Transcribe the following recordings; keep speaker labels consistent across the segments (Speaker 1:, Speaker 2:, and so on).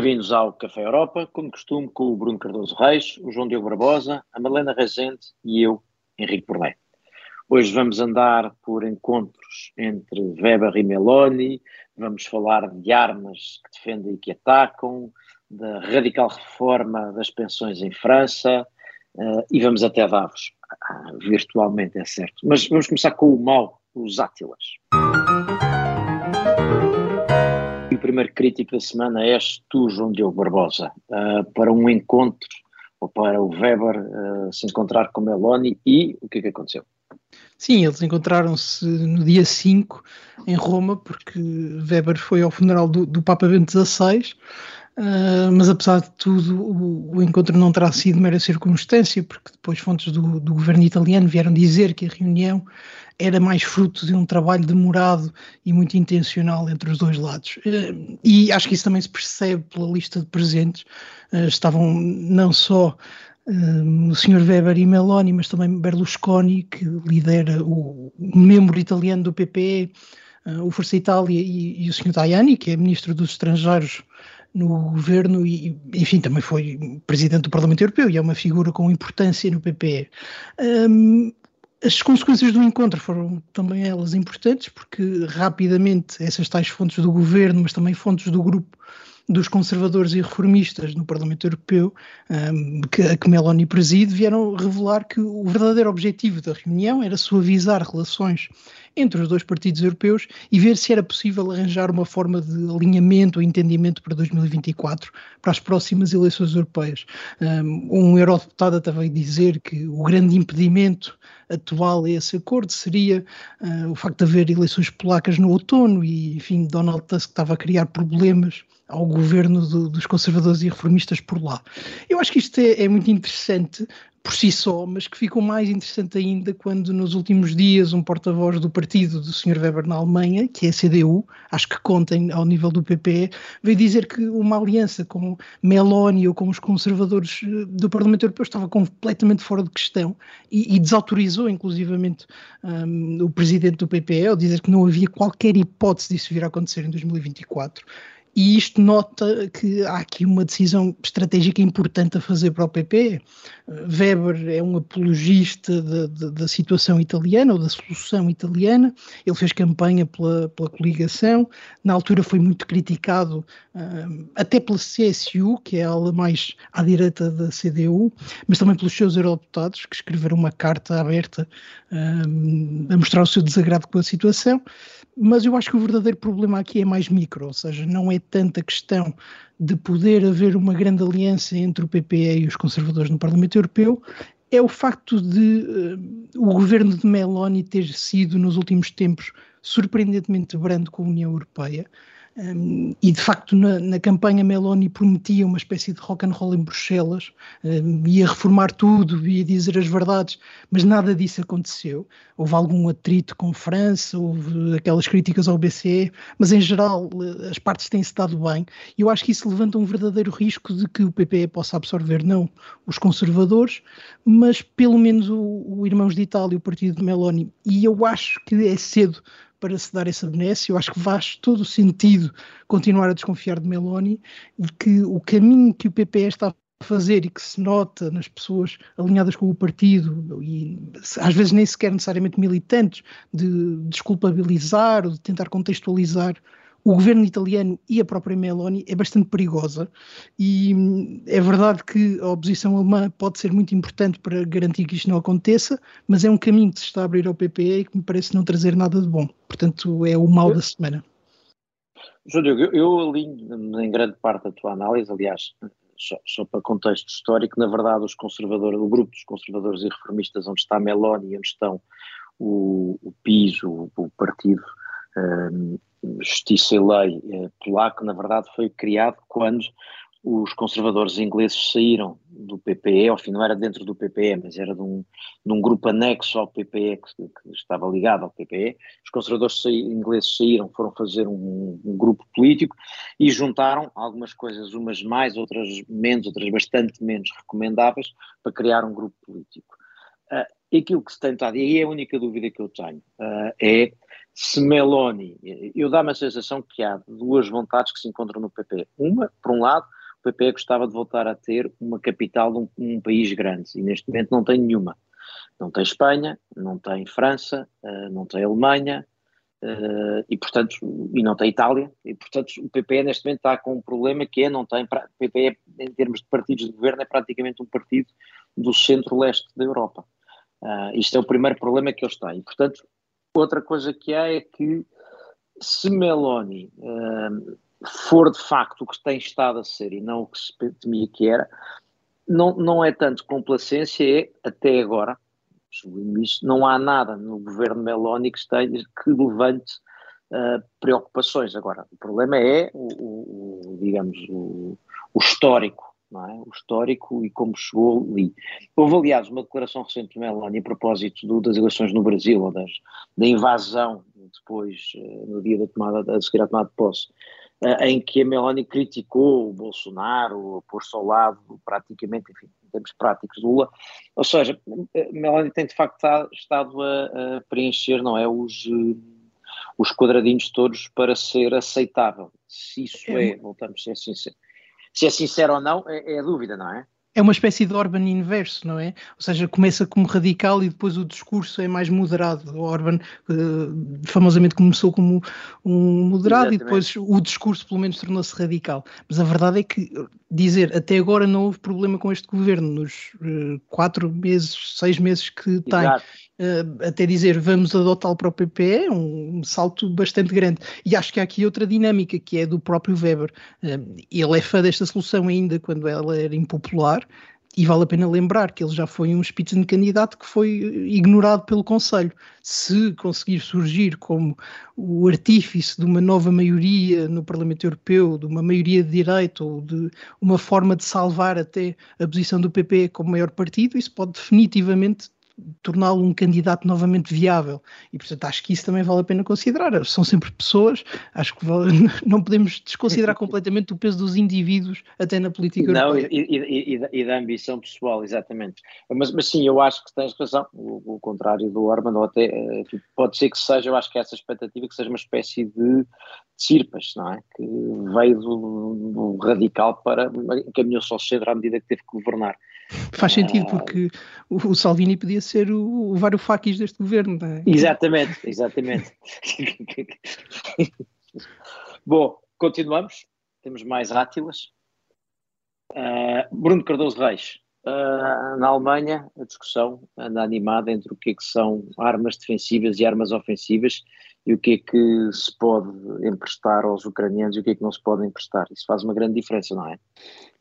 Speaker 1: Bem-vindos ao Café Europa, como costume, com o Bruno Cardoso Reis, o João Diogo Barbosa, a Malena Rezende e eu, Henrique Porné. Hoje vamos andar por encontros entre Weber e Meloni, vamos falar de armas que defendem e que atacam, da radical reforma das pensões em França uh, e vamos até Davos, ah, virtualmente, é certo. Mas vamos começar com o mal, os Átilas. Primeiro crítico da semana és tu, João Diogo Barbosa, uh, para um encontro, ou para o Weber uh, se encontrar com Meloni e o que é que aconteceu?
Speaker 2: Sim, eles encontraram-se no dia 5 em Roma, porque Weber foi ao funeral do, do Papa Bento XVI, uh, mas apesar de tudo, o, o, encontro não terá sido mera circunstância, porque depois fontes do, do governo italiano vieram dizer que a reunião era mais fruto de um trabalho demorado e muito intencional entre os dois lados. Uh, e acho que isso também se percebe pela lista de presentes. Uh, estavam não só o Sr. Weber e Meloni, mas também Berlusconi, que lidera o, membro italiano do PPE, o Força Itália, e, e, o Sr. Tajani, que é Ministro dos Estrangeiros no governo e, enfim, também foi Presidente do Parlamento Europeu e é uma figura com importância no PPE. Um, as consequências do encontro foram também elas importantes, porque rapidamente essas tais fontes do governo, mas também fontes do grupo dos conservadores e reformistas no Parlamento Europeu, um, que, que Meloni preside, vieram revelar que o verdadeiro objetivo da reunião era suavizar relações entre os dois partidos europeus e ver se era possível arranjar uma forma de alinhamento ou entendimento para 2024, para as próximas eleições europeias. Um eurodeputado até veio dizer que o grande impedimento atual a esse acordo seria uh, o facto de haver eleições polacas no outono e, enfim, Donald Tusk estava a criar problemas ao governo do, dos conservadores e reformistas por lá. Eu acho que isto é, é muito interessante por si só, mas que ficou mais interessante ainda quando nos últimos dias um porta-voz do partido do Sr. Weber na Alemanha, que é a CDU, acho que contem ao nível do PPE, veio dizer que uma aliança com Meloni ou com os conservadores eh, do Parlamento Europeu estava completamente fora de questão e, e desautorizou inclusivamente um, o presidente do PPE ao dizer que não havia qualquer hipótese disso vir a acontecer em 2024 e isto nota que há aqui uma decisão estratégica importante a fazer para o PP. Weber é um apologista da, da, da situação italiana ou da solução italiana. Ele fez campanha pela, pela coligação. Na altura foi muito criticado um, até pela CSU, que é a ala mais à direita da CDU, mas também pelos seus eurodeputados, que escreveram uma carta aberta um, a mostrar o seu desagrado com a situação mas eu acho que o verdadeiro problema aqui é mais micro, ou seja, não é tanta questão de poder haver uma grande aliança entre o PPE e os conservadores no Parlamento Europeu, é o facto de uh, o governo de Meloni ter sido, nos últimos tempos, surpreendentemente brando com a União Europeia. Um, e de facto na, na, campanha Meloni prometia uma espécie de rock and roll em Bruxelas, um, ia reformar tudo, ia dizer as verdades, mas nada disso aconteceu. Houve algum atrito com França, houve aquelas críticas ao BCE, mas em geral as partes têm-se dado bem. E eu acho que isso levanta um verdadeiro risco de que o PPE possa absorver não os conservadores, mas pelo menos o, o Irmãos de Itália, o partido de Meloni. E eu acho que é cedo para se dar essa benécia. Eu acho que faz todo o sentido continuar a desconfiar de Meloni e que o caminho que o PP está a fazer e que se nota nas pessoas alinhadas com o partido e às vezes nem sequer necessariamente militantes de desculpabilizar ou de tentar contextualizar o governo italiano e a própria Meloni é bastante perigosa e hum, é verdade que a oposição alemã pode ser muito importante para garantir que isto não aconteça, mas é um caminho que se está a abrir ao PPE e que me parece não trazer nada de bom. Portanto, é o mal da semana.
Speaker 1: Júlio, eu, eu alinho em grande parte a tua análise, aliás, só, só, para contexto histórico, na verdade os conservadores, o grupo dos conservadores e reformistas onde está a Meloni e onde estão o, o PIS, o, o partido Justiça e Lei eh, polaco, na verdade, foi criado quando os conservadores ingleses saíram do PPE, ao fim não era dentro do PPE, mas era de um, de um grupo anexo ao PPE, que, que, estava ligado ao PPE. Os conservadores ingleses saíram, foram fazer um, um, grupo político e juntaram algumas coisas, umas mais, outras menos, outras bastante menos recomendáveis, para criar um grupo político. Uh, aquilo que se tem estado, e aí é a única dúvida que eu tenho, uh, é se Meloni, eu dá-me a sensação que há duas vontades que se encontram no PP. Uma, por um lado, o PP gostava de voltar a ter uma capital de um, um país grande e neste momento não tem nenhuma. Não tem Espanha, não tem França, uh, não tem Alemanha uh, e portanto e não tem Itália e portanto o PP neste momento está com um problema que é não tem o PP em termos de partidos de governo é praticamente um partido do centro-leste da Europa. Uh, isto é o primeiro problema que eles têm. E, portanto, outra coisa que há é que se Meloni uh, for de facto o que tem estado a ser e não o que se temia que era, não, não é tanto complacência, é até agora, não há nada no governo Meloni que, esteja, que levante uh, preocupações. Agora, o problema é o, o digamos, o, o histórico é? o histórico e como chegou ali. Houve, aliás, uma declaração recente de Meloni a propósito do, das eleições no Brasil, ou das, da invasão depois, eh, no dia da tomada, a seguir à tomada de posse, eh, em que a Meloni criticou o Bolsonaro, pôs-se ao lado praticamente, enfim, em termos práticos, Lula. Ou seja, eh, Meloni tem de facto estado a, a preencher, não é, os, os quadradinhos todos para ser aceitável. Se isso é, é voltamos a ser sinceros se é sincero ou não, é, é a dúvida, não é?
Speaker 2: É uma espécie de Orban inverso, não é? Ou seja, começa como radical e depois o discurso é mais moderado. O Orban uh, famosamente começou como um moderado Exatamente. e depois o discurso pelo menos tornou-se radical. Mas a verdade é que dizer até agora não houve problema com este governo nos uh, quatro meses, seis meses que tem. Uh, até dizer vamos adotá-lo para o PP é um, salto bastante grande. E acho que há aqui outra dinâmica que é do próprio Weber. Uh, ele é fã desta solução ainda quando ela era impopular, e vale a pena lembrar que ele já foi um Spitzenkandidato que foi ignorado pelo Conselho. Se conseguir surgir como o artífice de uma nova maioria no Parlamento Europeu, de uma maioria de direito ou de uma forma de salvar até a posição do PP como maior partido, isso pode definitivamente torná-lo um candidato novamente viável. E, portanto, acho que isso também vale a pena considerar. São sempre pessoas, acho que vale, não podemos desconsiderar completamente o peso dos indivíduos até na política
Speaker 1: não, europeia. E, e, e, da ambição pessoal, exatamente. Mas, mas sim, eu acho que tens razão, o, o contrário do Orban, ou até eh, pode ser que seja, eu acho que essa expectativa que seja uma espécie de Sirpas, não é? Que veio do, do radical para, caminhou-se ao centro à medida que teve que governar.
Speaker 2: Faz sentido, porque o, Salvini podia ser o, o Varoufakis deste governo. É?
Speaker 1: Exatamente, exatamente. Bom, continuamos. Temos mais átilas. Uh, Bruno Cardoso Reis. Uh, na Alemanha, a discussão anda animada entre o que, é que são armas defensivas e armas ofensivas e o que é que se pode emprestar aos ucranianos e o que é que não se pode emprestar. Isso faz uma grande diferença, não é?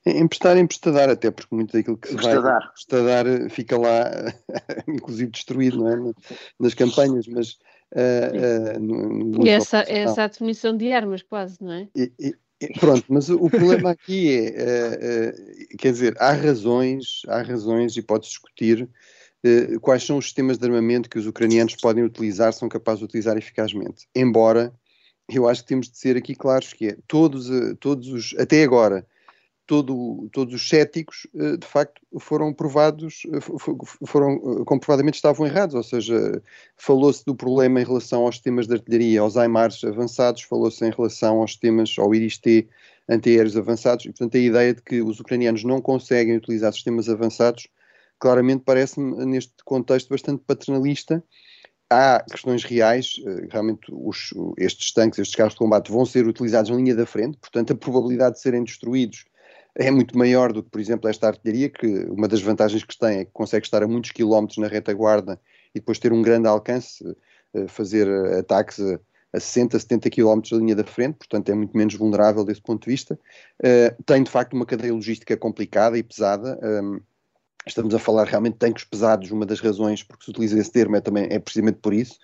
Speaker 3: Emprestar, emprestadar, até porque muito daquilo que se vai emprestadar eh, fica lá, inclusive destruído, não é? Nas campanhas, mas. Uh,
Speaker 4: uh, no, no e essa, essa definição de armas, quase, não é?
Speaker 3: E, e, pronto, mas o, problema aqui é, uh, quer dizer, há razões, há razões e pode-se discutir quais são os sistemas de armamento que os ucranianos podem utilizar, são capazes de utilizar eficazmente. Embora, eu acho que temos de ser aqui claros que é, todos, todos os, até agora, todo, todos os céticos, eh, de facto, foram provados, eh, foram eh, comprovadamente estavam errados, ou seja, falou-se do problema em relação aos sistemas de artilharia, aos AIMARs avançados, falou-se em relação aos sistemas, ao IRIS-T antiaéreos avançados, e portanto a ideia de que os ucranianos não conseguem utilizar sistemas avançados, claramente parece-me neste contexto bastante paternalista, há questões reais, realmente os, estes tanques, estes carros de combate vão ser utilizados em linha da frente, portanto a probabilidade de serem destruídos é muito maior do que, por exemplo, esta artilharia, que uma das vantagens que tem é que consegue estar a muitos quilómetros na retaguarda e depois ter um grande alcance, eh, fazer eh, ataques a 60, 70 quilómetros da linha da frente, portanto é muito menos vulnerável desse ponto de vista. Uh, tem de facto uma cadeia logística complicada e pesada. Ehm, estamos a falar realmente de tanques pesados, uma das razões porque se utiliza esse termo é, também, é precisamente por isso.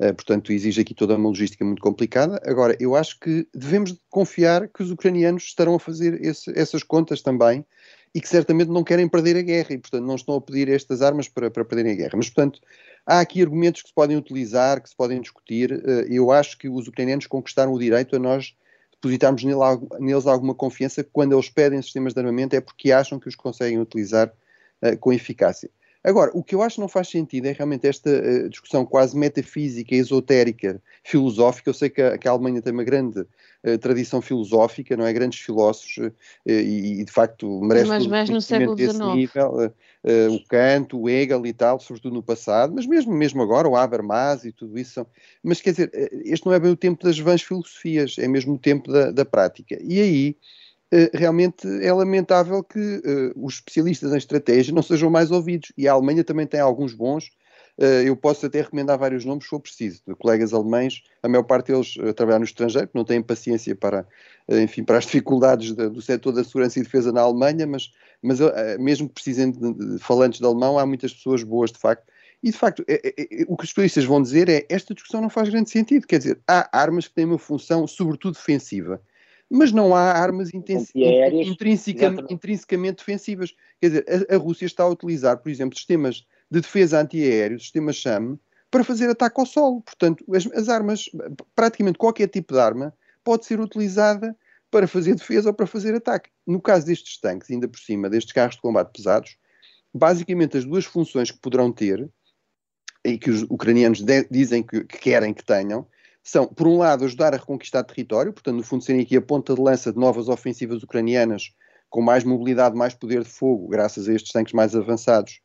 Speaker 3: Uh, portanto, exige aqui toda uma logística muito complicada. Agora, eu acho que devemos confiar que os ucranianos estarão a fazer esse, essas contas também e que certamente não querem perder a guerra e, portanto, não estão a pedir estas armas para, para perderem a guerra. Mas, portanto, há aqui argumentos que se podem utilizar, que se podem discutir. Uh, eu acho que os ucranianos conquistaram o direito a nós depositarmos neles alguma confiança quando eles pedem sistemas de armamento é porque acham que os conseguem utilizar uh, com eficácia. Agora, o que eu acho que não faz sentido é realmente esta uh, discussão quase metafísica, esotérica, filosófica. Eu sei que a, que a Alemanha tem uma grande uh, tradição filosófica, não é? Grandes filósofos uh, e, e, de facto, merece
Speaker 4: mas mais no século XIX.
Speaker 3: nível. o Kant, o Hegel e tal, sobretudo no passado, mas mesmo, mesmo agora, o Habermas e tudo isso. São... Mas quer dizer, este não é bem o tempo das vãs filosofias, é mesmo o tempo da, da prática. E aí realmente é lamentável que uh, os especialistas em estratégia não sejam mais ouvidos. E a Alemanha também tem alguns bons. Uh, eu posso até recomendar vários nomes, se for preciso, de colegas alemães, a maior parte deles trabalham no estrangeiro, não têm paciência para, enfim, para as dificuldades de, do setor da segurança e defesa na Alemanha, mas, mas mesmo de, de, falantes de alemão, há muitas pessoas boas, de facto. E, de facto, é, é, é, o que os especialistas vão dizer é esta discussão não faz grande sentido. Quer dizer, há armas que têm uma função, sobretudo defensiva mas não há armas intrinsecamente, intrinsecamente defensivas. Quer dizer, a, a, Rússia está a utilizar, por exemplo, sistemas de defesa antiaéreo, sistemas SHAM, para fazer ataque ao solo. Portanto, as, as, armas, praticamente qualquer tipo de arma, pode ser utilizada para fazer defesa ou para fazer ataque. No caso destes tanques, ainda por cima, destes carros de combate pesados, basicamente as duas funções que poderão ter, e que os ucranianos de, dizem que, que querem que tenham, são, por um lado, ajudar a reconquistar território, portanto, no fundo, serem aqui a ponta de lança de novas ofensivas ucranianas com mais mobilidade, mais poder de fogo, graças a estes tanques mais avançados,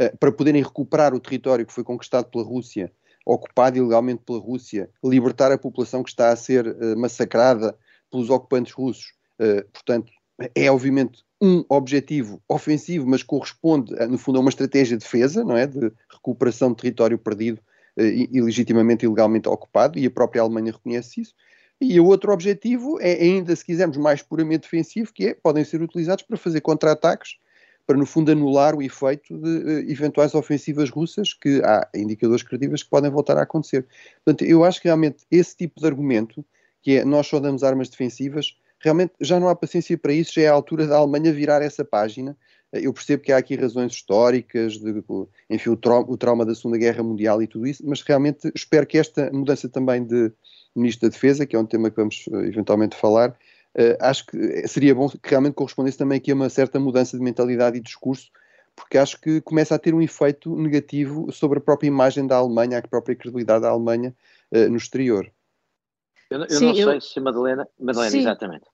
Speaker 3: uh, para poderem recuperar o território que foi conquistado pela Rússia, ocupado ilegalmente pela Rússia, libertar a população que está a ser uh, massacrada pelos ocupantes russos. Uh, portanto, é obviamente um objetivo ofensivo, mas corresponde, no fundo, a uma estratégia de defesa, não é? De recuperação de território perdido ilegitimamente, ilegalmente ocupado, e a própria Alemanha reconhece isso. E o outro objetivo é, ainda, se quisermos, mais puramente defensivo, que é, podem ser utilizados para fazer contra-ataques, para, no fundo, anular o efeito de uh, eventuais ofensivas russas, que há indicadores credíveis que podem voltar a acontecer. Portanto, eu acho que realmente esse tipo de argumento, que é nós só damos armas defensivas, realmente já não há paciência para isso, já é a altura da Alemanha virar essa página eu percebo que há aqui razões históricas, de, enfim, o, trauma, o trauma da Segunda Guerra Mundial e tudo isso, mas realmente espero que esta mudança também de Ministro da Defesa, que é um tema que vamos eh, eventualmente falar, uh, acho que seria bom que realmente correspondesse também aqui a uma certa mudança de mentalidade e discurso, porque acho que começa a ter um efeito negativo sobre a própria imagem da Alemanha, a própria credibilidade da Alemanha uh, no exterior.
Speaker 1: Eu, eu Sim, não eu... sei se Madalena, Madalena Sim. exatamente.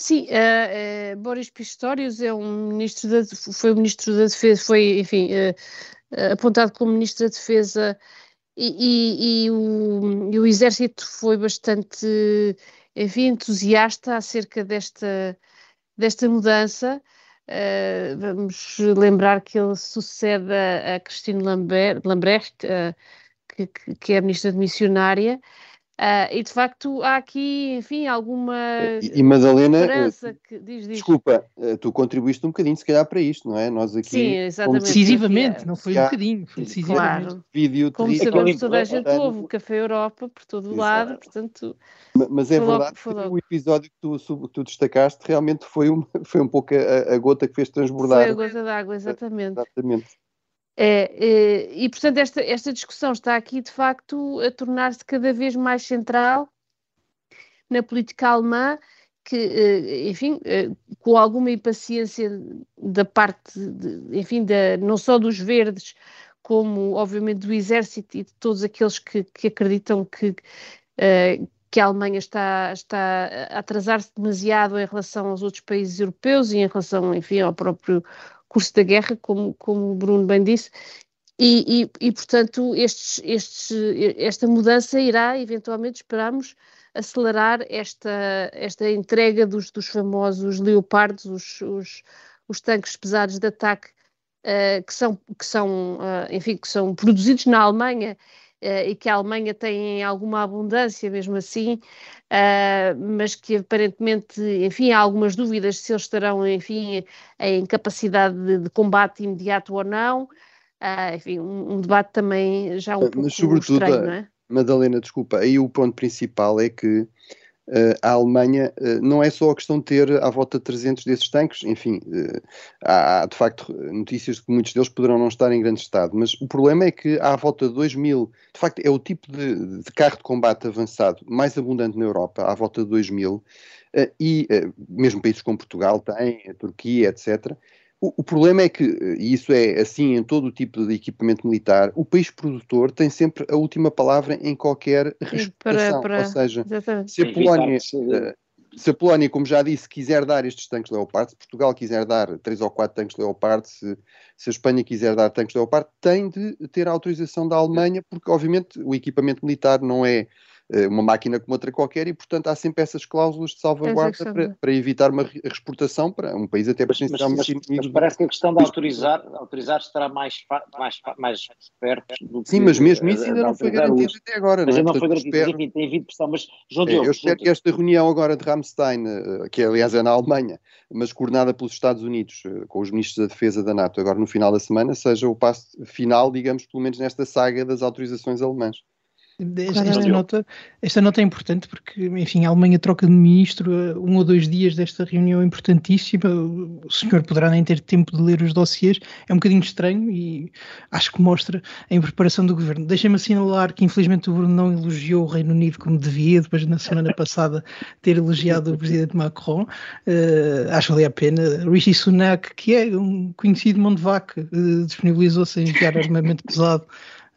Speaker 4: Sim, uh, uh, Boris Pistorius é um ministro da, foi o ministro da Defesa, foi, enfim, uh, apontado como ministro da Defesa e, e, e, o, e, o, Exército foi bastante, enfim, entusiasta acerca desta, desta mudança. vamos lembrar que ele sucede a, a Christine Lambert, Lambrecht, que, que, é a ministra de missionária, Uh, e de facto há aqui, enfim, alguma
Speaker 3: e, e Madalena, que, diz, diz. desculpa, eh, tu contribuíste um bocadinho se calhar para isto, não é?
Speaker 4: Nós aqui Sim, exatamente.
Speaker 2: Decisivamente, não foi um bocadinho, foi decisivamente.
Speaker 4: Claro. Vídeo Como sabemos, toda a gente ouve o Café Europa por todo o lado, portanto...
Speaker 3: Mas é verdade que o episódio que tu, que tu, destacaste realmente foi um, foi um pouco a, a, gota que fez transbordar.
Speaker 4: Foi a gota d'água, exatamente. Exatamente. É, é, e, portanto, esta, esta discussão está aqui, de facto, a tornar-se cada vez mais central na política alemã, que, eh, enfim, eh, com alguma impaciência da parte, de, enfim, da, não só dos verdes, como, obviamente, do exército e de todos aqueles que, que acreditam que, uh, que a Alemanha está, está a atrasar-se demasiado em relação aos outros países europeus e em relação, enfim, ao próprio curso da guerra, como, como o Bruno bem disse, e, e, e portanto estes, estes, esta mudança irá eventualmente, esperamos, acelerar esta, esta entrega dos, dos famosos leopardos, os, os, os tanques pesados de ataque uh, que são, que são uh, enfim, que são produzidos na Alemanha e que a Alemanha tem alguma abundância mesmo assim, uh, mas que aparentemente, enfim, há algumas dúvidas se eles estarão, enfim, em capacidade de, de combate imediato ou não. Uh, enfim, um, um, debate também já um pouco estranho, não é?
Speaker 3: Madalena, desculpa, aí o ponto principal é que a Alemanha uh, não é só a questão de ter à volta de 300 desses tanques, enfim, há, há, de facto notícias de que muitos deles poderão não estar em grande estado, mas o problema é que há à volta de 2 mil, de facto é o tipo de, de, carro de combate avançado mais abundante na Europa, à volta de 2 mil, e mesmo países como Portugal têm, a Turquia, etc., O, o, problema é que, e isso é assim em todo o tipo de equipamento militar, o país produtor tem sempre a última palavra em qualquer reestruturação. Ou seja, se a Polónia, eh, se a Polónia, como já disse, quiser dar estes tanques Leopard, se Portugal quiser dar três ou quatro tanques Leopard, se, se a Espanha quiser dar tanques Leopard, tem de ter a autorização da Alemanha, porque obviamente o equipamento militar não é uma máquina como outra qualquer e, portanto, há sempre essas cláusulas de salvaguarda para, para, evitar uma exportação para um país até
Speaker 1: mas, mas, mas, mas parece que a questão de autorizar, autorizar estará mais, mais, mais perto
Speaker 3: do que... Sim, mas mesmo isso ainda não foi garantido até agora.
Speaker 1: Mas
Speaker 3: não,
Speaker 1: é? não foi garantido, espero... tem havido pressão, mas João
Speaker 3: é, Eu espero que esta reunião agora de Ramstein, eh, que aliás é na Alemanha, mas coordenada pelos Estados Unidos, eh, com os ministros da Defesa da NATO, agora no final da semana, seja o passo final, digamos, pelo menos nesta saga das autorizações alemãs.
Speaker 2: Esta, esta, nota, esta nota é importante porque, enfim, a Alemanha troca de ministro um ou dois dias desta reunião importantíssima. O senhor poderá nem ter tempo de ler os dossiês. É um bocadinho estranho e acho que mostra a impreparação do governo. Deixem-me assinalar que, infelizmente, o Bruno não elogiou o Reino Unido como devia, depois, na semana passada, ter elogiado o presidente Macron. Uh, acho que valia a pena. Rishi Sunak, que é um conhecido mão de vaca, uh, disponibilizou-se a enviar armamento pesado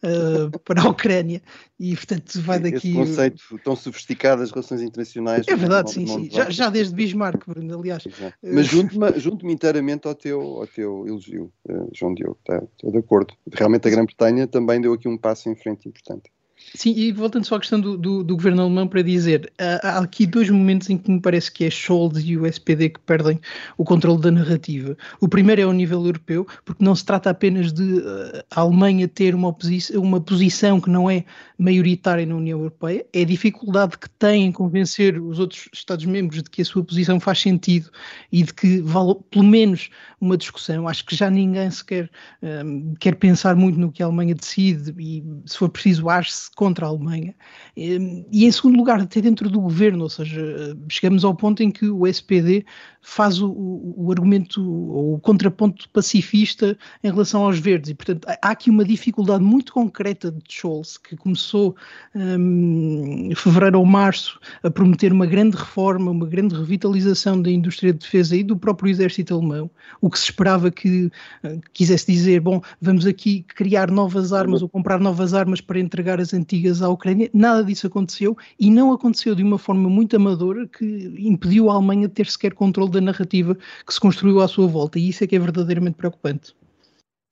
Speaker 2: uh, para a Ucrânia. E portanto vai daqui
Speaker 3: esse conceito tão sofisticado das relações internacionais
Speaker 2: é verdade sim, sim. Já, já, desde Bismarck Bruno, aliás.
Speaker 3: Exato. mas junto-me junto inteiramente ao teu, ao teu elogio uh, João Diogo tá, estou de acordo. Realmente a Grã-Bretanha também deu aqui um passo em frente importante
Speaker 2: Sim, e voltando só à questão do, do, do governo alemão para dizer, há, aqui dois momentos em que me parece que é Scholz e o SPD que perdem o controle da narrativa. O primeiro é ao nível europeu, porque não se trata apenas de uh, a Alemanha ter uma, uma posição que não é maioritária na União Europeia, é a dificuldade que tem em convencer os outros Estados-membros de que a sua posição faz sentido e de que vale pelo menos uma discussão. Acho que já ninguém sequer um, quer pensar muito no que a Alemanha decide e, se for preciso, contra a Alemanha. E, em segundo lugar, até dentro do governo, ou seja, chegamos ao ponto em que o SPD faz o, o, argumento ou o contraponto pacifista em relação aos verdes e, portanto, há aqui uma dificuldade muito concreta de Scholz, que começou um, em fevereiro ou março a prometer uma grande reforma, uma grande revitalização da indústria de defesa e do próprio exército alemão, o que se esperava que uh, quisesse dizer, bom, vamos aqui criar novas armas ou comprar novas armas para entregar as antigas à Ucrânia, nada disso aconteceu e não aconteceu de uma forma muito amadora que impediu a Alemanha de ter sequer controle da narrativa que se construiu à sua volta, e isso é que é verdadeiramente preocupante.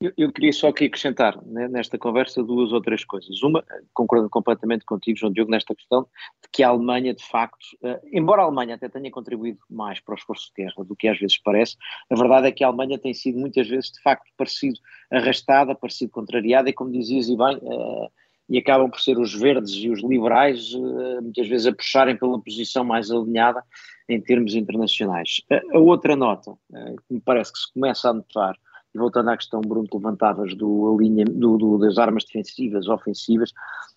Speaker 1: Eu, eu queria só aqui acrescentar né, nesta conversa duas ou três coisas. Uma, concordando completamente contigo, João Diogo, nesta questão de que a Alemanha, de facto, uh, embora a Alemanha até tenha contribuído mais para o esforço de guerra do que às vezes parece, a verdade é que a Alemanha tem sido muitas vezes, de facto, parecido arrastada, parecido contrariada, e como dizias e bem, uh, e acabam por ser os verdes e os liberais, uh, muitas vezes a puxarem pela posição mais alinhada em termos internacionais. A, outra nota, eh, que me parece que se começa a notar, e voltando à questão, Bruno, que levantavas do, alinha, do, do, das armas defensivas, ofensivas,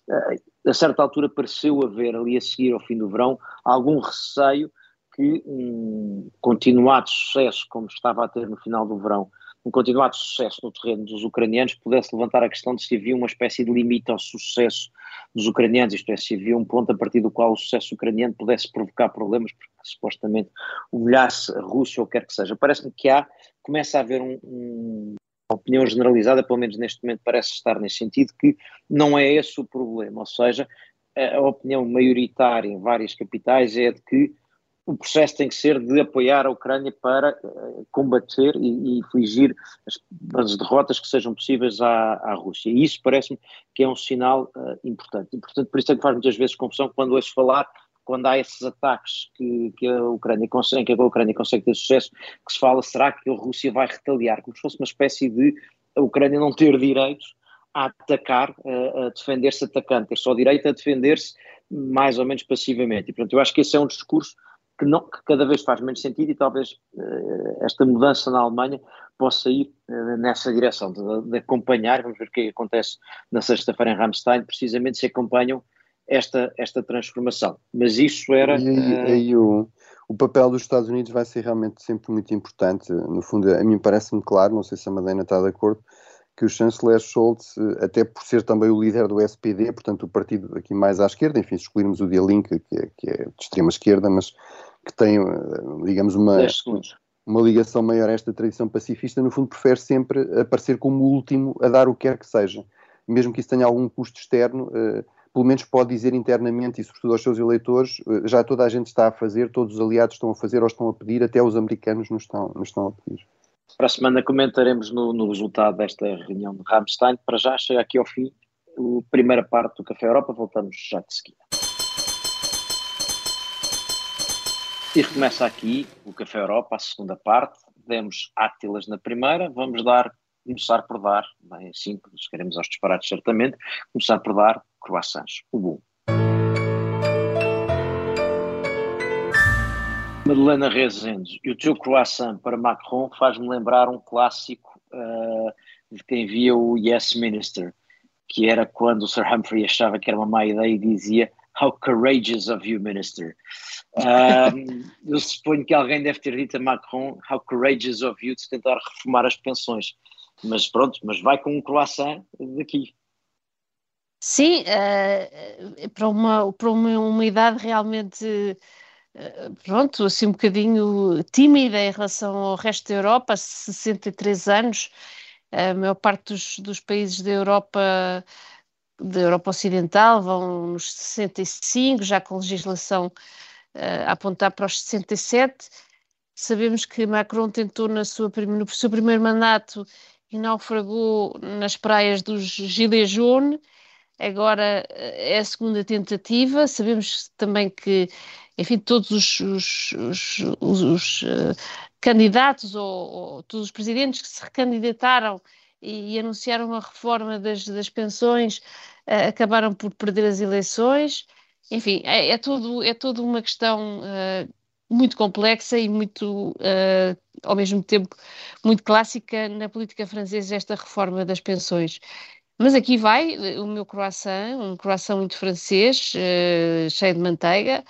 Speaker 1: eh, a certa altura pareceu haver ali a seguir ao fim do verão algum receio que um continuado sucesso, como estava a ter no final do verão, um continuado sucesso no terreno dos ucranianos pudesse levantar a questão de se havia uma espécie de limite ao sucesso dos ucranianos, isto é, se havia um ponto a partir do qual o sucesso ucraniano pudesse provocar problemas, porque supostamente humilhasse a Rússia ou quer que seja. Parece-me que há, começa a haver um, um, uma opinião generalizada, pelo menos neste momento parece estar nesse sentido, que não é esse o problema, ou seja, a, a opinião maioritária em várias capitais é de que o processo tem que ser de apoiar a Ucrânia para uh, combater e, e infligir as, as, derrotas que sejam possíveis à, à Rússia. E isso parece-me que é um sinal uh, importante. E, portanto, por isso é que faz muitas vezes confusão quando ouço falar, quando há esses ataques que, que a Ucrânia consegue, que a Ucrânia consegue ter sucesso, que se fala, será que a Rússia vai retaliar? Como se fosse uma espécie de a Ucrânia não ter direitos a atacar, a defender-se atacante, ter só direito a defender-se mais ou menos passivamente. E, portanto, eu acho que esse é um discurso que, não, que cada vez faz menos sentido e talvez uh, esta mudança na Alemanha possa ir uh, nessa direção, de, de, acompanhar, vamos ver o que acontece na sexta-feira em Ramstein, precisamente se acompanham esta, esta transformação. Mas isso era...
Speaker 3: E uh, aí o, o papel dos Estados Unidos vai ser realmente sempre muito importante, no fundo a mim parece-me claro, não sei se a Madalena está de acordo, que o chanceler Scholz, até por ser também o líder do SPD, portanto o partido aqui mais à esquerda, enfim, se escolhermos o Die Linke, que é, que é de extrema esquerda, mas que tem, digamos, uma...
Speaker 1: 10 segundos.
Speaker 3: uma ligação maior a esta tradição pacifista, no fundo prefere sempre aparecer como o último a dar o que quer que seja. Mesmo que isso tenha algum custo externo, uh, pelo menos pode dizer internamente e sobretudo aos seus eleitores, já toda a gente está a fazer, todos os aliados estão a fazer ou estão a pedir, até os americanos nos estão, nos estão a pedir.
Speaker 1: Para a semana comentaremos no, no resultado desta reunião de Ramstein. Para já, chega aqui ao fim a primeira parte do Café Europa, voltamos já de seguida. E recomeça aqui o Café Europa, a segunda parte. Demos Átilas na primeira, vamos dar, começar por dar, bem assim, queremos aos disparados certamente, começar por dar croissants, o bom. Madalena Rezende, e o teu croissant para Macron faz-me lembrar um clássico uh, de quem via o Yes Minister, que era quando o Sir Humphrey achava que era uma má ideia e dizia How courageous of you, Minister. Um, eu suponho que alguém deve ter dito a Macron How courageous of you de tentar reformar as pensões. Mas pronto, mas vai com um croissant daqui.
Speaker 4: Sim, uh, para, uma, para uma, uma idade realmente, pronto, assim um bocadinho tímida em relação ao resto da Europa, 63 anos, a maior parte dos, dos países da Europa da Europa Ocidental vão nos 65, já com legislação uh, a apontar para os 67. Sabemos que Macron tentou na sua, no seu primeiro mandato e naufragou nas praias dos Gilets jaunes. Agora eh, é a segunda tentativa. Sabemos também que, enfim, todos os, os, os, os uh, candidatos ou, ou, todos os presidentes que se recandidataram e, e anunciaram uma reforma das, das pensões uh, acabaram por perder as eleições. Enfim, é, é, é toda uma questão uh, muito complexa e muito, uh, ao mesmo tempo, muito clássica na política francesa, esta reforma das pensões. Mas aqui vai o meu croissant, um croissant muito francês, uh, cheio de manteiga,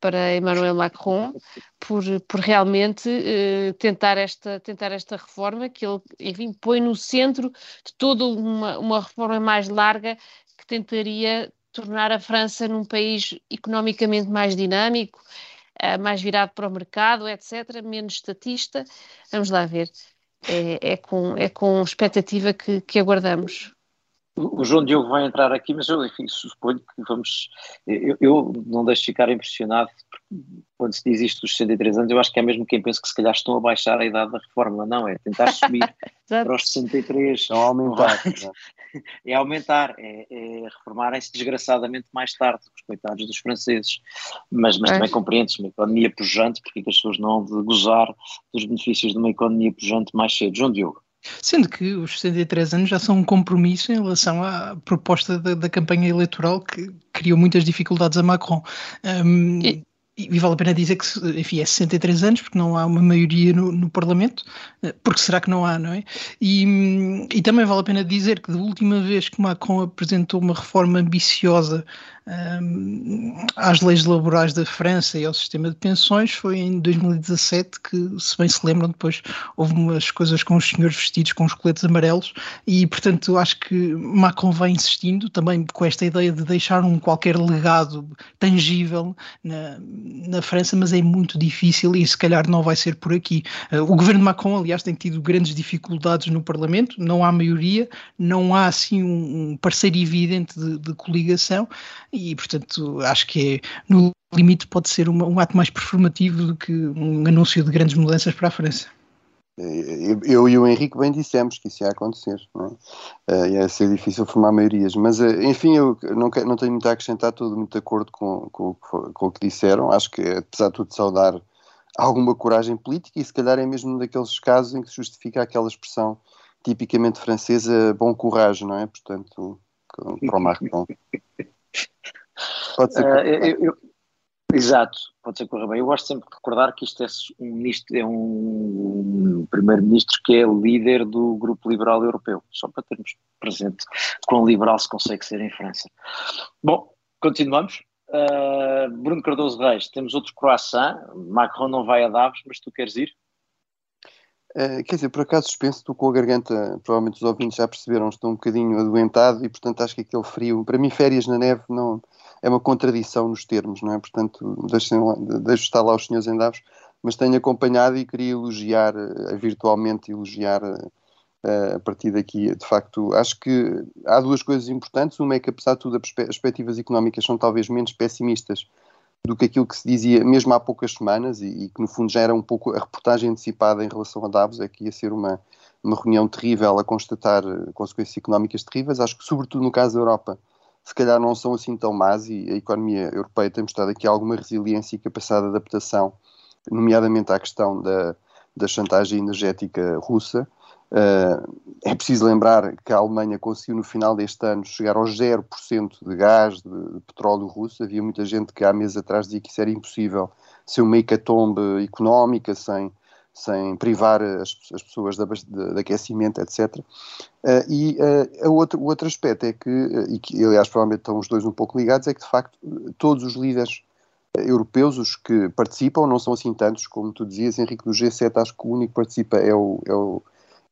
Speaker 4: para Emmanuel Macron, por, por realmente uh, tentar, esta, tentar esta reforma, que ele, enfim, põe no centro de toda uma, uma reforma mais larga que tentaria tornar a França num país economicamente mais dinâmico, uh, mais virado para o mercado, etc., menos estatista. Vamos lá ver. É, é com, é com expectativa que, que aguardamos.
Speaker 1: O João Diogo vai entrar aqui, mas eu enfim, suponho que vamos. Eu, eu, não deixo de ficar impressionado quando se diz isto dos 63 anos. Eu acho que é mesmo quem pensa que se calhar estão a baixar a idade da reforma. Não, é tentar subir para os 63.
Speaker 3: Não aumentar.
Speaker 1: é aumentar, é, é reformarem-se desgraçadamente mais tarde, os coitados dos franceses. Mas, mas é. também compreendes uma economia pujante, porque as pessoas não hão de gozar dos benefícios de uma economia pujante mais cedo. João Diogo.
Speaker 2: Sendo que os 63 anos já são um compromisso em relação à proposta da, da campanha eleitoral que criou muitas dificuldades a Macron. Um, e, e vale a pena dizer que, enfim, é 63 anos, porque não há uma maioria no, no Parlamento, eh, porque será que não há, não é? E, e também vale a pena dizer que da última vez que Macron apresentou uma reforma ambiciosa às leis laborais da França e ao sistema de pensões foi em 2017 que, se bem se lembram, depois houve umas coisas com os senhores vestidos com os coletes amarelos e, portanto, acho que Macron vai insistindo também com esta ideia de deixar um qualquer legado tangível na, na França, mas é muito difícil e se calhar não vai ser por aqui. Uh, o governo Macron, aliás, tem tido grandes dificuldades no Parlamento, não há maioria, não há assim um parceiro evidente de, de coligação e, portanto, acho que é, no limite pode ser uma, um ato mais performativo do que um anúncio de grandes mudanças para a França.
Speaker 3: Eu e o Henrique bem dissemos que isso ia acontecer, não é? Uh, ia ser difícil formar maiorias, mas uh, enfim, eu não, não tenho muito a acrescentar, estou muito de acordo com, com, com, o que disseram. Acho que, apesar de tudo, saudar alguma coragem política e se calhar é mesmo daqueles casos em que se justifica aquela expressão tipicamente francesa, bom coragem, não é? Portanto, para o Macron.
Speaker 1: Pode ser. Uh, eu, eu, exato, pode ser que corra bem. Eu gosto sempre de recordar que isto é um, ministro, é um, primeiro-ministro que é líder do Grupo Liberal Europeu, só para termos presente quão liberal se consegue ser em França. Bom, continuamos. Uh, Bruno Cardoso Reis, temos outro croissant. Macron não vai a Davos, mas tu queres ir?
Speaker 3: Uh, quer dizer, por acaso suspenso, estou com a garganta, provavelmente os ouvintes já perceberam, estou um bocadinho adoentado e portanto acho que aquele frio, para mim férias na neve não, é uma contradição nos termos, não é? Portanto, deixem deixo estar lá os senhores em Davos, mas tenho acompanhado e queria elogiar, uh, virtualmente elogiar uh, a partir daqui. De facto, acho que há duas coisas importantes. Uma é que, apesar de tudo, as perspectivas económicas são talvez menos pessimistas do que aquilo que se dizia mesmo há poucas semanas e, e, que no fundo já era um pouco a reportagem antecipada em relação a Davos, é que ia ser uma, uma reunião terrível a constatar eh, consequências económicas terríveis. Acho que sobretudo no caso da Europa se calhar não são assim tão más e a economia europeia tem mostrado aqui alguma resiliência e capacidade de adaptação, nomeadamente à questão da, da chantagem energética russa. Uh, é preciso lembrar que a Alemanha conseguiu no final deste ano chegar aos 0% de gás, de, de, petróleo russo. Havia muita gente que há meses atrás dizia que isso era impossível, sem uma hecatombe económica, sem, sem privar as, as pessoas de, de, de, aquecimento, etc. Uh, e uh, outro, o outro aspecto é que, e que aliás provavelmente estão os dois um pouco ligados, é que de facto todos os líderes europeus, os que participam, não são assim tantos, como tu dizias, Henrique, do G7 acho que o único que participa é o, é o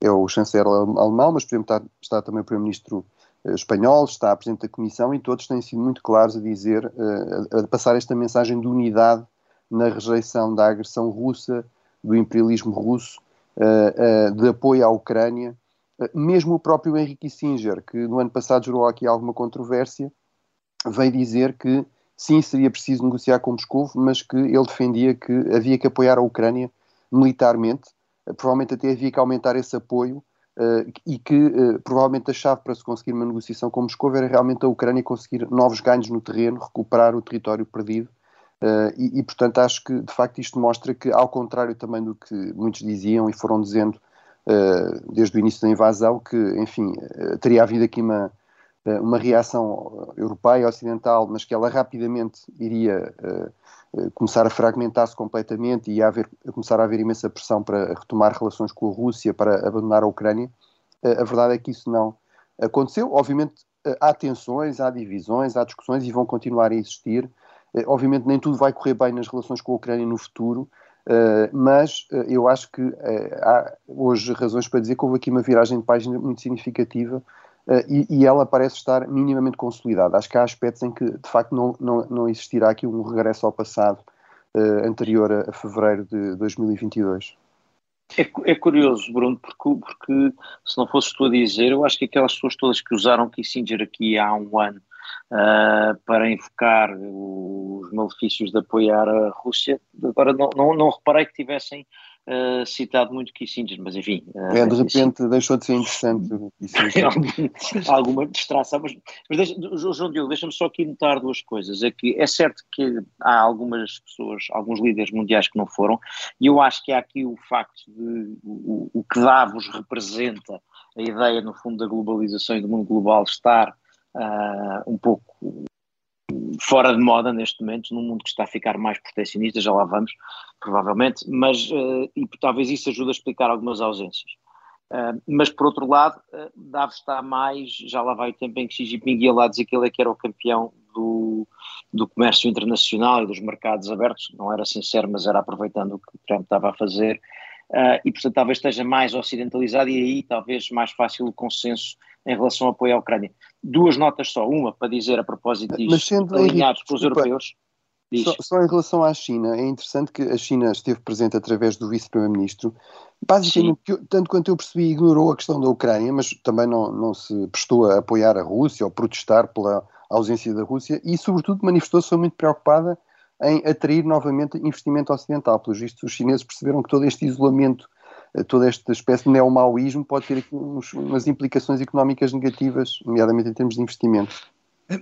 Speaker 3: é o chanceler alemão, mas, por exemplo, está, está também o primeiro-ministro eh, espanhol, está a presidente da Comissão e todos têm sido muito claros a dizer, eh, a, passar esta mensagem de unidade na rejeição da agressão russa, do imperialismo russo, eh, de apoio à Ucrânia. Mesmo o próprio Henrique Kissinger, que no ano passado gerou aqui alguma controvérsia, veio dizer que sim, seria preciso negociar com Moscou, mas que ele defendia que havia que apoiar a Ucrânia militarmente provavelmente até havia que aumentar esse apoio uh, e que uh, provavelmente a chave para se conseguir uma negociação com Moscou era realmente a Ucrânia conseguir novos ganhos no terreno, recuperar o território perdido. Uh, e, e, portanto, acho que de facto isto mostra que, ao contrário também do que muitos diziam e foram dizendo desde o início da invasão, que, enfim, teria havido aqui uma, uma reação europeia, ocidental, mas que ela rapidamente iria eh, começar a fragmentar-se completamente e a, haver, a começar a haver imensa pressão para retomar relações com a Rússia, para abandonar a Ucrânia. Eh, a verdade é que isso não aconteceu. Obviamente eh, há tensões, há divisões, há discussões e vão continuar a existir. Obviamente nem tudo vai correr bem nas relações com a Ucrânia no futuro, mas eu acho que há hoje razões para dizer que houve aqui uma viragem de página muito significativa e, e, ela parece estar minimamente consolidada. Acho que há aspectos em que, de facto, não, não, não existirá aqui um regresso ao passado uh, anterior a, a, fevereiro de 2022.
Speaker 1: É, é curioso, Bruno, porque, porque, se não fosses tu a dizer, eu acho que aquelas pessoas todas que usaram Kissinger aqui há um ano uh, para invocar os malefícios de apoiar a Rússia, agora não, não, não reparei que tivessem uh, citado muito Kissinger, mas enfim.
Speaker 3: Uh, é, de repente assim, deixou de ser interessante
Speaker 1: alguma distração, mas, mas deixa, João Diogo, deixa-me só aqui notar duas coisas. É que é certo que há algumas pessoas, alguns líderes mundiais que não foram, e eu acho que há aqui o facto de o, o que Davos representa, a ideia, no fundo, da globalização e do mundo global estar uh, um pouco fora de moda neste momento, num mundo que está a ficar mais proteccionista, já lá vamos, provavelmente, mas uh, e talvez isso ajude a explicar algumas ausências. Uh, mas por outro lado, uh, Davos está mais, já lá vai o tempo em que Xi Jinping ia lá dizer que ele é que era o campeão do, do comércio internacional e dos mercados abertos, não era sincero, mas era aproveitando o que Trump estava a fazer, uh, e portanto talvez esteja mais ocidentalizado e aí talvez mais fácil o consenso em relação ao apoio à Ucrânia. Duas notas só, uma para dizer a propósito disto, Mas sendo alinhados pelos europeus.
Speaker 3: Só, só, em relação à China, é interessante que a China esteve presente através do vice-primeiro-ministro. Basicamente, tanto quanto eu percebi, ignorou a questão da Ucrânia, mas também não, não se prestou a apoiar a Rússia ou protestar pela ausência da Rússia e, sobretudo, manifestou-se muito preocupada em atrair novamente investimento ocidental. Pelos vistos, os chineses perceberam que todo este isolamento toda esta espécie de neomaoísmo pode ter uns, umas implicações económicas negativas, nomeadamente em termos de investimento.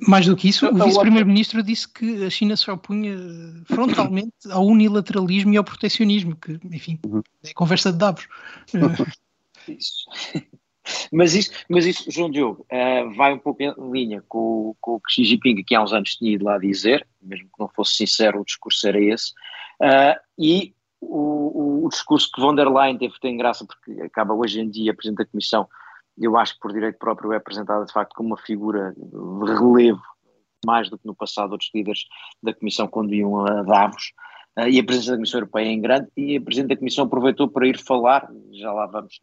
Speaker 2: Mais do que isso, o vice-primeiro-ministro disse que a China se opunha frontalmente ao unilateralismo e ao proteccionismo, que, enfim, uhum. é conversa de Davos.
Speaker 1: isso. Mas isso, mas isso, João Diogo, uh, vai um pouco em linha com, com o que Xi Jinping aqui há uns anos tinha ido lá dizer, mesmo que não fosse sincero, o discurso era esse, uh, e o, o, discurso que von der Leyen teve tem graça porque acaba hoje em dia, Presidente da Comissão, eu acho que por direito próprio é apresentada de facto como uma figura de relevo, mais do que no passado outros líderes da Comissão quando iam a Davos, uh, e a Presidente da Comissão Europeia em grande, e a Presidente da Comissão aproveitou para ir falar, já lá vamos,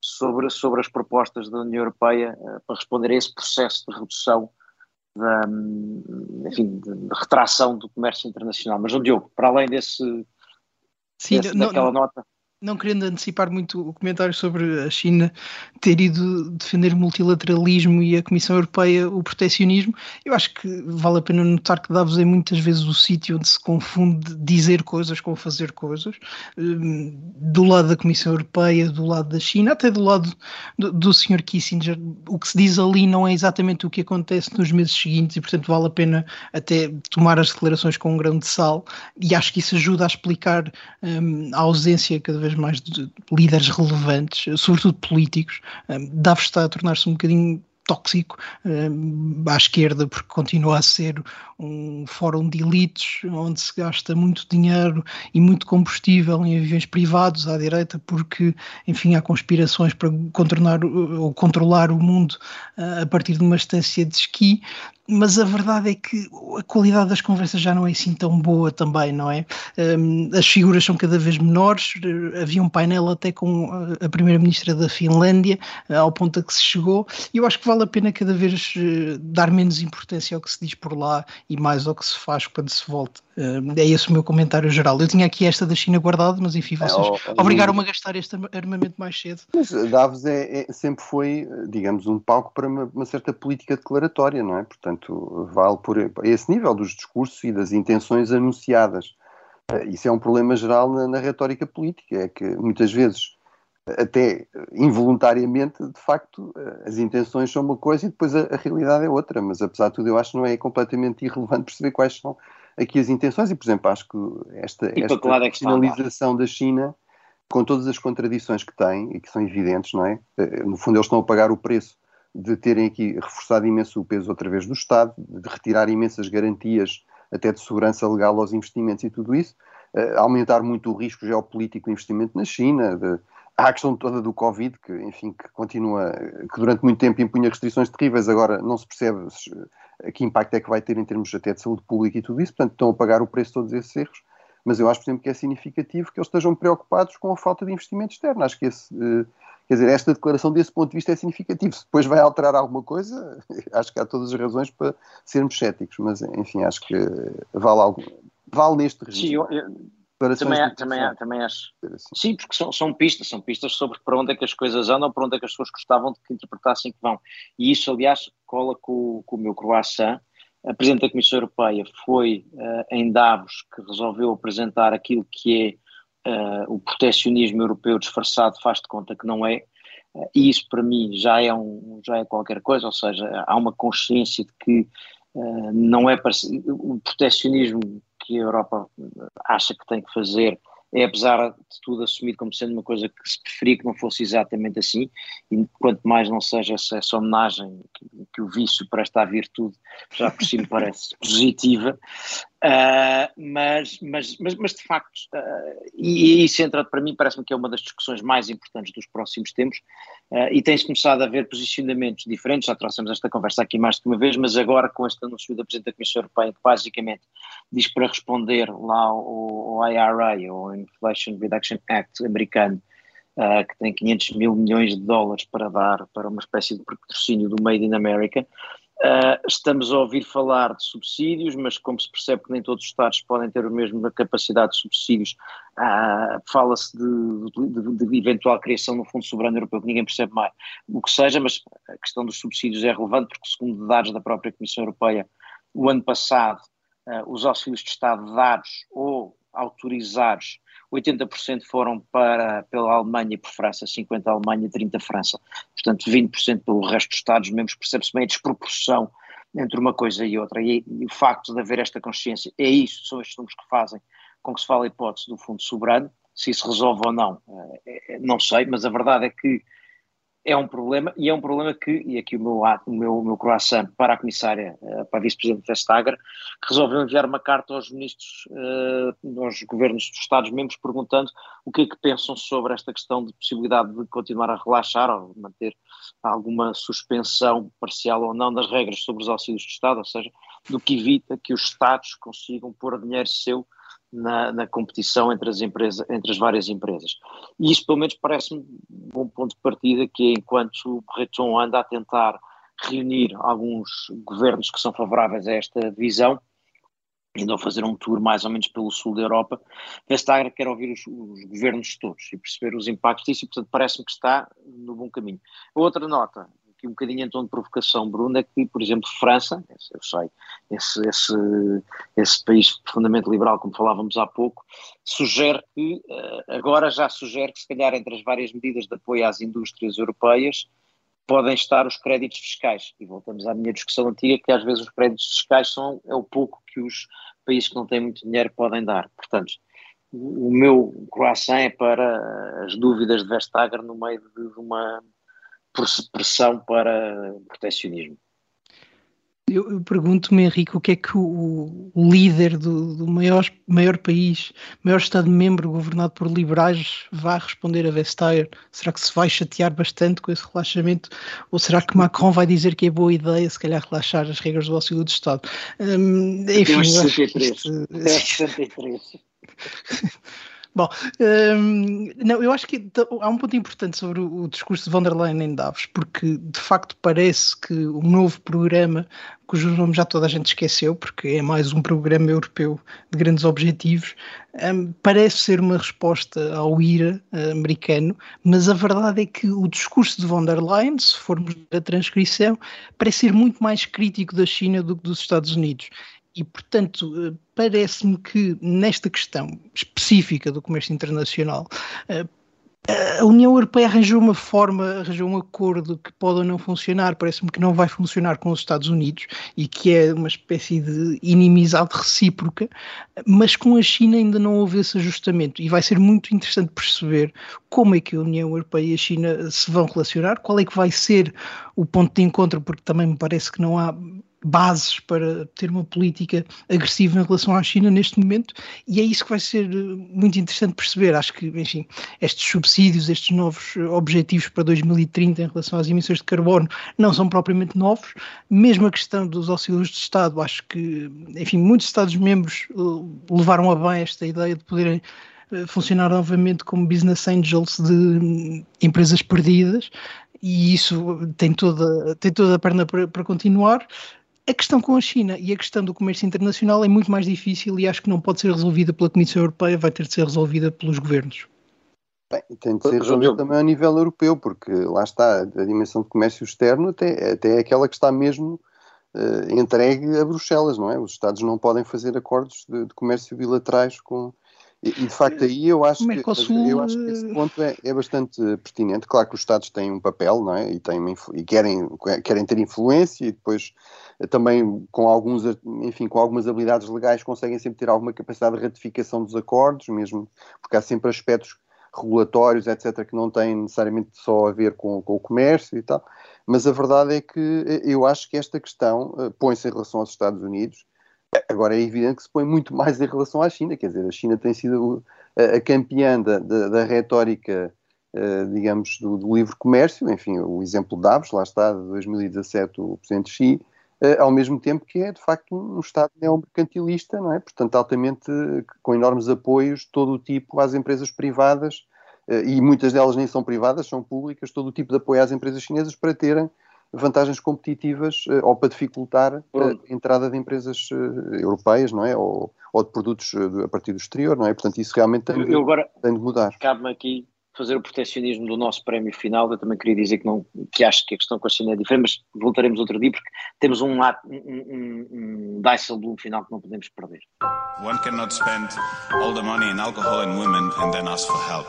Speaker 1: sobre, sobre as propostas da União Europeia uh, para responder a esse processo de redução da, enfim, de, de retração do comércio internacional. Mas, Diogo, para além desse Sim, não, daquela não, nota
Speaker 2: não querendo antecipar muito o comentário sobre a China ter ido defender o multilateralismo e a Comissão Europeia o proteccionismo, eu acho que vale a pena notar que Davos é muitas vezes o sítio onde se confunde dizer coisas com fazer coisas, hum, do lado da Comissão Europeia, do lado da China, até do lado do, do Sr. Kissinger. O que se diz ali não é exatamente o que acontece nos meses seguintes e, portanto, vale a pena até tomar as declarações com um grão de sal e acho que isso ajuda a explicar um, a ausência cada vez mais de líderes relevantes, sobretudo políticos. Davos está a tornar-se um bocadinho tóxico à esquerda, porque continua a ser um fórum de elites onde se gasta muito dinheiro e muito combustível em aviões privados à direita, porque, enfim, há conspirações para contornar ou controlar o mundo a partir de uma estância de esqui mas a verdade é que a qualidade das conversas já não é assim tão boa também, não é? Um, as figuras são cada vez menores, havia um painel até com a primeira-ministra da Finlândia, ao ponto a que se chegou, e eu acho que vale a pena cada vez eh, dar menos importância ao que se diz por lá e mais ao que se faz quando se volta. É esse o meu comentário geral. Eu tinha aqui esta da China guardada, mas enfim, vocês é, oh, obrigaram-me a gastar este armamento mais cedo.
Speaker 3: Mas Davos é, é, sempre foi, digamos, um palco para uma, uma certa política declaratória, não é? Portanto, vale por esse nível dos discursos e das intenções anunciadas. Eh, isso é um problema geral na, na retórica política, é que muitas vezes, até involuntariamente, de facto, eh, as intenções são uma coisa e depois a, a realidade é outra. Mas apesar de tudo, eu acho que não é completamente irrelevante perceber quais são aqui as intenções. E, por exemplo, acho que esta, esta é finalização da China, com todas as contradições que tem e que são evidentes, não é? Eh, no fundo, eles estão a pagar o preço de terem aqui reforçado imenso o peso outra vez do Estado, de retirar imensas garantias até de segurança legal aos investimentos e tudo isso, uh, aumentar muito o risco geopolítico de investimento na China, de, há a questão toda do Covid, que, enfim, que continua, que durante muito tempo impunha restrições terríveis, agora não se percebe que impacto é que vai ter em termos até de saúde pública e tudo isso, portanto estão a pagar o preço de todos esses erros, mas eu acho, por exemplo, que é significativo que eles estejam preocupados com a falta de investimento externo, acho que esse... Uh, Quer dizer, esta declaração desse ponto de vista é significativo. Se depois vai alterar alguma coisa, acho que há todas as razões para sermos céticos, mas enfim, acho que vale algo, vale neste registro. Sim, eu,
Speaker 1: eu também, também, também acho. Assim. Sim, porque são, são pistas, são pistas sobre para onde é que as coisas andam, para onde é que as pessoas gostavam de que interpretassem que vão. E isso, aliás, cola com, com o meu croissant. A Presidente da Comissão Europeia foi uh, em Davos que resolveu apresentar aquilo que é uh, o protecionismo europeu disfarçado faz de conta que não é, uh, e isso para mim já é, um, já é qualquer coisa, ou seja, há uma consciência de que não é o protecionismo que a Europa acha que tem que fazer é, apesar de tudo, assumido como sendo uma coisa que se preferia que não fosse exatamente assim, e quanto mais não seja essa, essa homenagem que, que, o vício presta à virtude, já por si me parece positiva, Uh, mas, mas, mas, mas, de facto, uh, e, isso entra para mim, parece-me que é uma das discussões mais importantes dos próximos tempos, uh, e tem-se começado a ver posicionamentos diferentes, já trouxemos esta conversa aqui mais de uma vez, mas agora com este anúncio da Presidente da Comissão Europeia, que basicamente diz para responder lá ao IRA, ou Inflation Reduction Act americano, que tem 500 mil milhões de dólares para dar para uma espécie de patrocínio do Made in America, Uh, estamos a ouvir falar de subsídios, mas como se percebe que nem todos os Estados podem ter a mesma capacidade de subsídios, uh, fala-se de, de, de, eventual criação no Fundo Soberano Europeu, que ninguém percebe mais o que seja, mas a questão dos subsídios é relevante porque, segundo dados da própria Comissão Europeia, o ano passado, uh, os auxílios de Estado dados ou autorizados 80% foram para, pela Alemanha e por França, 50% Alemanha, 30% França. Portanto, 20% pelo resto dos Estados-membros, percebe-se bem a desproporção entre uma coisa e outra. E, e, o facto de haver esta consciência, é isso, são estes números que fazem com que se fale a hipótese do fundo soberano. Se isso resolve ou não, é, é, não sei, mas a verdade é que é um problema, e é um problema que, e aqui o meu, o meu, o meu croissant para a comissária, eh, para a vice-presidente Vestager, que resolveu enviar uma carta aos ministros, uh, aos governos dos Estados-membros, perguntando o que é que pensam sobre esta questão de possibilidade de continuar a relaxar ou manter alguma suspensão parcial ou não das regras sobre os auxílios de Estado, ou seja, do que evita que os Estados consigam pôr dinheiro seu na, na, competição entre as, empresas, entre as várias empresas. E isso, pelo menos, parece-me um bom ponto de partida, que é enquanto o Breton anda a tentar reunir alguns governos que são favoráveis a esta visão, e não fazer um tour mais ou menos pelo sul da Europa, Vestager quer ouvir os, os, governos todos e perceber os impactos disso e, portanto, parece-me que está no bom caminho. Outra nota, aqui um bocadinho em tom de provocação, Bruno, é que, por exemplo, França, eu sei, esse, esse, esse país profundamente liberal, como falávamos há pouco, sugere que, eh, agora já sugere que, se calhar, entre as várias medidas de apoio às indústrias europeias, podem estar os créditos fiscais. E voltamos à minha discussão antiga, que às vezes os créditos fiscais são é o pouco que os países que não têm muito dinheiro podem dar. Portanto, o meu croissant é para as dúvidas de Vestager no meio de uma pressão para protecionismo.
Speaker 2: Eu, eu pergunto-me, Henrique, o que é que o, o líder do, do, maior, maior país, maior Estado-membro governado por liberais, vai responder a Vestager? Será que se vai chatear bastante com esse relaxamento? Ou será que Macron vai dizer que é boa ideia, se calhar, relaxar as regras do auxílio do Estado?
Speaker 1: Hum, enfim, eu 63. Isto... 63.
Speaker 2: Bom, um, não, eu acho que há um ponto importante sobre o, o, discurso de von der Leyen em Davos, porque de facto parece que o novo programa, cujo nome já toda a gente esqueceu, porque é mais um programa europeu de grandes objetivos, um, parece ser uma resposta ao IRA uh, americano, mas a verdade é que o discurso de von der Leyen, se formos a transcrição, parece ser muito mais crítico da China do que dos Estados Unidos. E, portanto, eh, parece-me que nesta questão específica do comércio internacional, eh, a União Europeia arranjou uma forma, arranjou um acordo que pode ou não funcionar, parece-me que não vai funcionar com os Estados Unidos e que é uma espécie de inimizade recíproca, mas com a China ainda não houve esse ajustamento. E vai ser muito interessante perceber como é que a União Europeia e a China se vão relacionar, qual é que vai ser o ponto de encontro, porque também me parece que não há bases para ter uma política agressiva em relação à China neste momento, e é isso que vai ser eh, muito interessante perceber. Acho que, enfim, estes subsídios, estes novos eh, objetivos para 2030 em relação às emissões de carbono não são propriamente novos. Mesmo a questão dos auxílios de Estado, acho que, enfim, muitos Estados-membros eh, levaram a bem esta ideia de poderem funcionar novamente como business angels de hum, empresas perdidas e isso tem toda, tem toda a perna para, para continuar. A questão com a China e a questão do comércio internacional é muito mais difícil e acho que não pode ser resolvida pela Comissão Europeia, vai ter de ser resolvida pelos governos.
Speaker 3: Bem, tem de ser resolvida também a nível europeu, porque lá está, a dimensão de comércio externo até, até é aquela que está mesmo uh, entregue a Bruxelas, não é? Os Estados não podem fazer acordos de, de comércio bilaterais com, e, e, de facto aí eu acho, que, eu acho que esse eh, ponto é, é, bastante pertinente. Claro que os Estados têm um papel não é? e, têm e querem, querem ter influência e depois eh, também com alguns, enfim, com algumas habilidades legais conseguem sempre ter alguma capacidade de ratificação dos acordos, mesmo porque há sempre aspectos regulatórios, etc., que não têm necessariamente só a ver com, com o comércio e tal. Mas a verdade é que eh, eu acho que esta questão põe-se em relação aos Estados Unidos Agora é evidente que se põe muito mais em relação à China, quer dizer, a China tem sido a, campeã da, da, da retórica, uh, digamos, do, do, livre comércio, enfim, o exemplo de Davos, lá está, de 2017, o presidente Xi, uh, ao mesmo tempo que é, de facto, um, Estado neomercantilista, não é? Portanto, altamente, com enormes apoios, todo o tipo, às empresas privadas, uh, e muitas delas nem são privadas, são públicas, todo o tipo de apoio às empresas chinesas para terem vantagens competitivas uh, ou para dificultar a entrada de empresas uh, europeias, não é? Ou, ou de produtos uh, a partir do exterior, não é? Portanto, isso realmente tem, de, agora, tem de mudar.
Speaker 1: Cabe-me aqui fazer o protecionismo do nosso prémio final. Eu também queria dizer que, não, que acho que a questão com a China é diferente, mas voltaremos outro dia porque temos um, um, um, um Dijsselbloem final que não podemos perder. One cannot spend all the money in alcohol and women and then ask for help.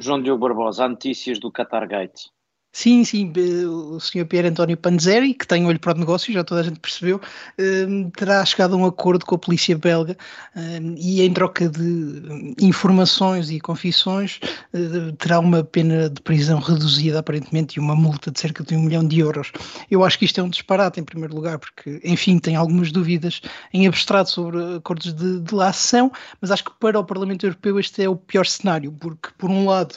Speaker 1: João Diogo Barbosa, há notícias do Qatar Gate.
Speaker 2: Sim, sim, o Sr. Pierre António Panzeri, que tem olho para o negócio, já toda a gente percebeu, hum, terá chegado a um acordo com a polícia belga hum, e em troca de informações e confissões terá uma pena de prisão reduzida aparentemente e uma multa de cerca de um milhão de euros. Eu acho que isto é um disparate em primeiro lugar, porque enfim, tenho algumas dúvidas em abstrato sobre acordos de delação, mas acho que para o Parlamento Europeu este é o pior cenário, porque por um lado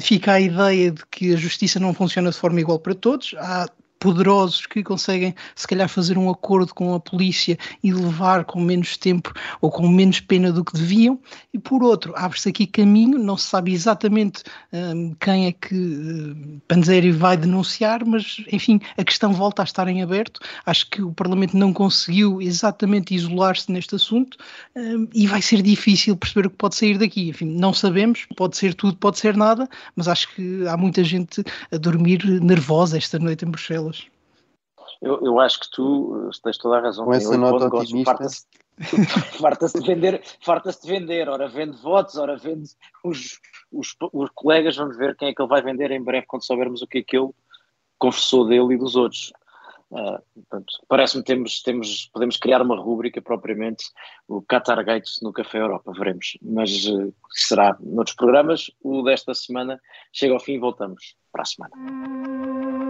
Speaker 2: fica a ideia de que a justiça não funciona de forma igual para todos. Há poderosos que conseguem, se calhar, fazer um acordo com a polícia e levar com menos tempo ou com menos pena do que deviam, e por outro, abre-se aqui caminho, não se sabe exatamente um, quem é que uh, Panzeri vai denunciar, mas, enfim, a questão volta a estar em aberto. Acho que o Parlamento não conseguiu exatamente isolar-se neste assunto um, e vai ser difícil perceber o que pode sair daqui. Enfim, não sabemos, pode ser tudo, pode ser nada, mas acho que há muita gente a dormir nervosa esta noite em Bruxelas.
Speaker 1: Eu, eu acho que tu eh, tens toda a razão.
Speaker 3: Com essa nota otimista.
Speaker 1: Farta-se de vender, farta-se de vender, ora vende votos, ora vende os, os, os, colegas, vamos ver quem é que ele vai vender em breve quando soubermos o que é que ele confessou dele e dos outros. Uh, parece-me que temos, temos, podemos criar uma rúbrica propriamente, o Qatar Gates no Café Europa, veremos. Mas uh, será noutros programas. O desta semana chega ao fim e voltamos para a semana.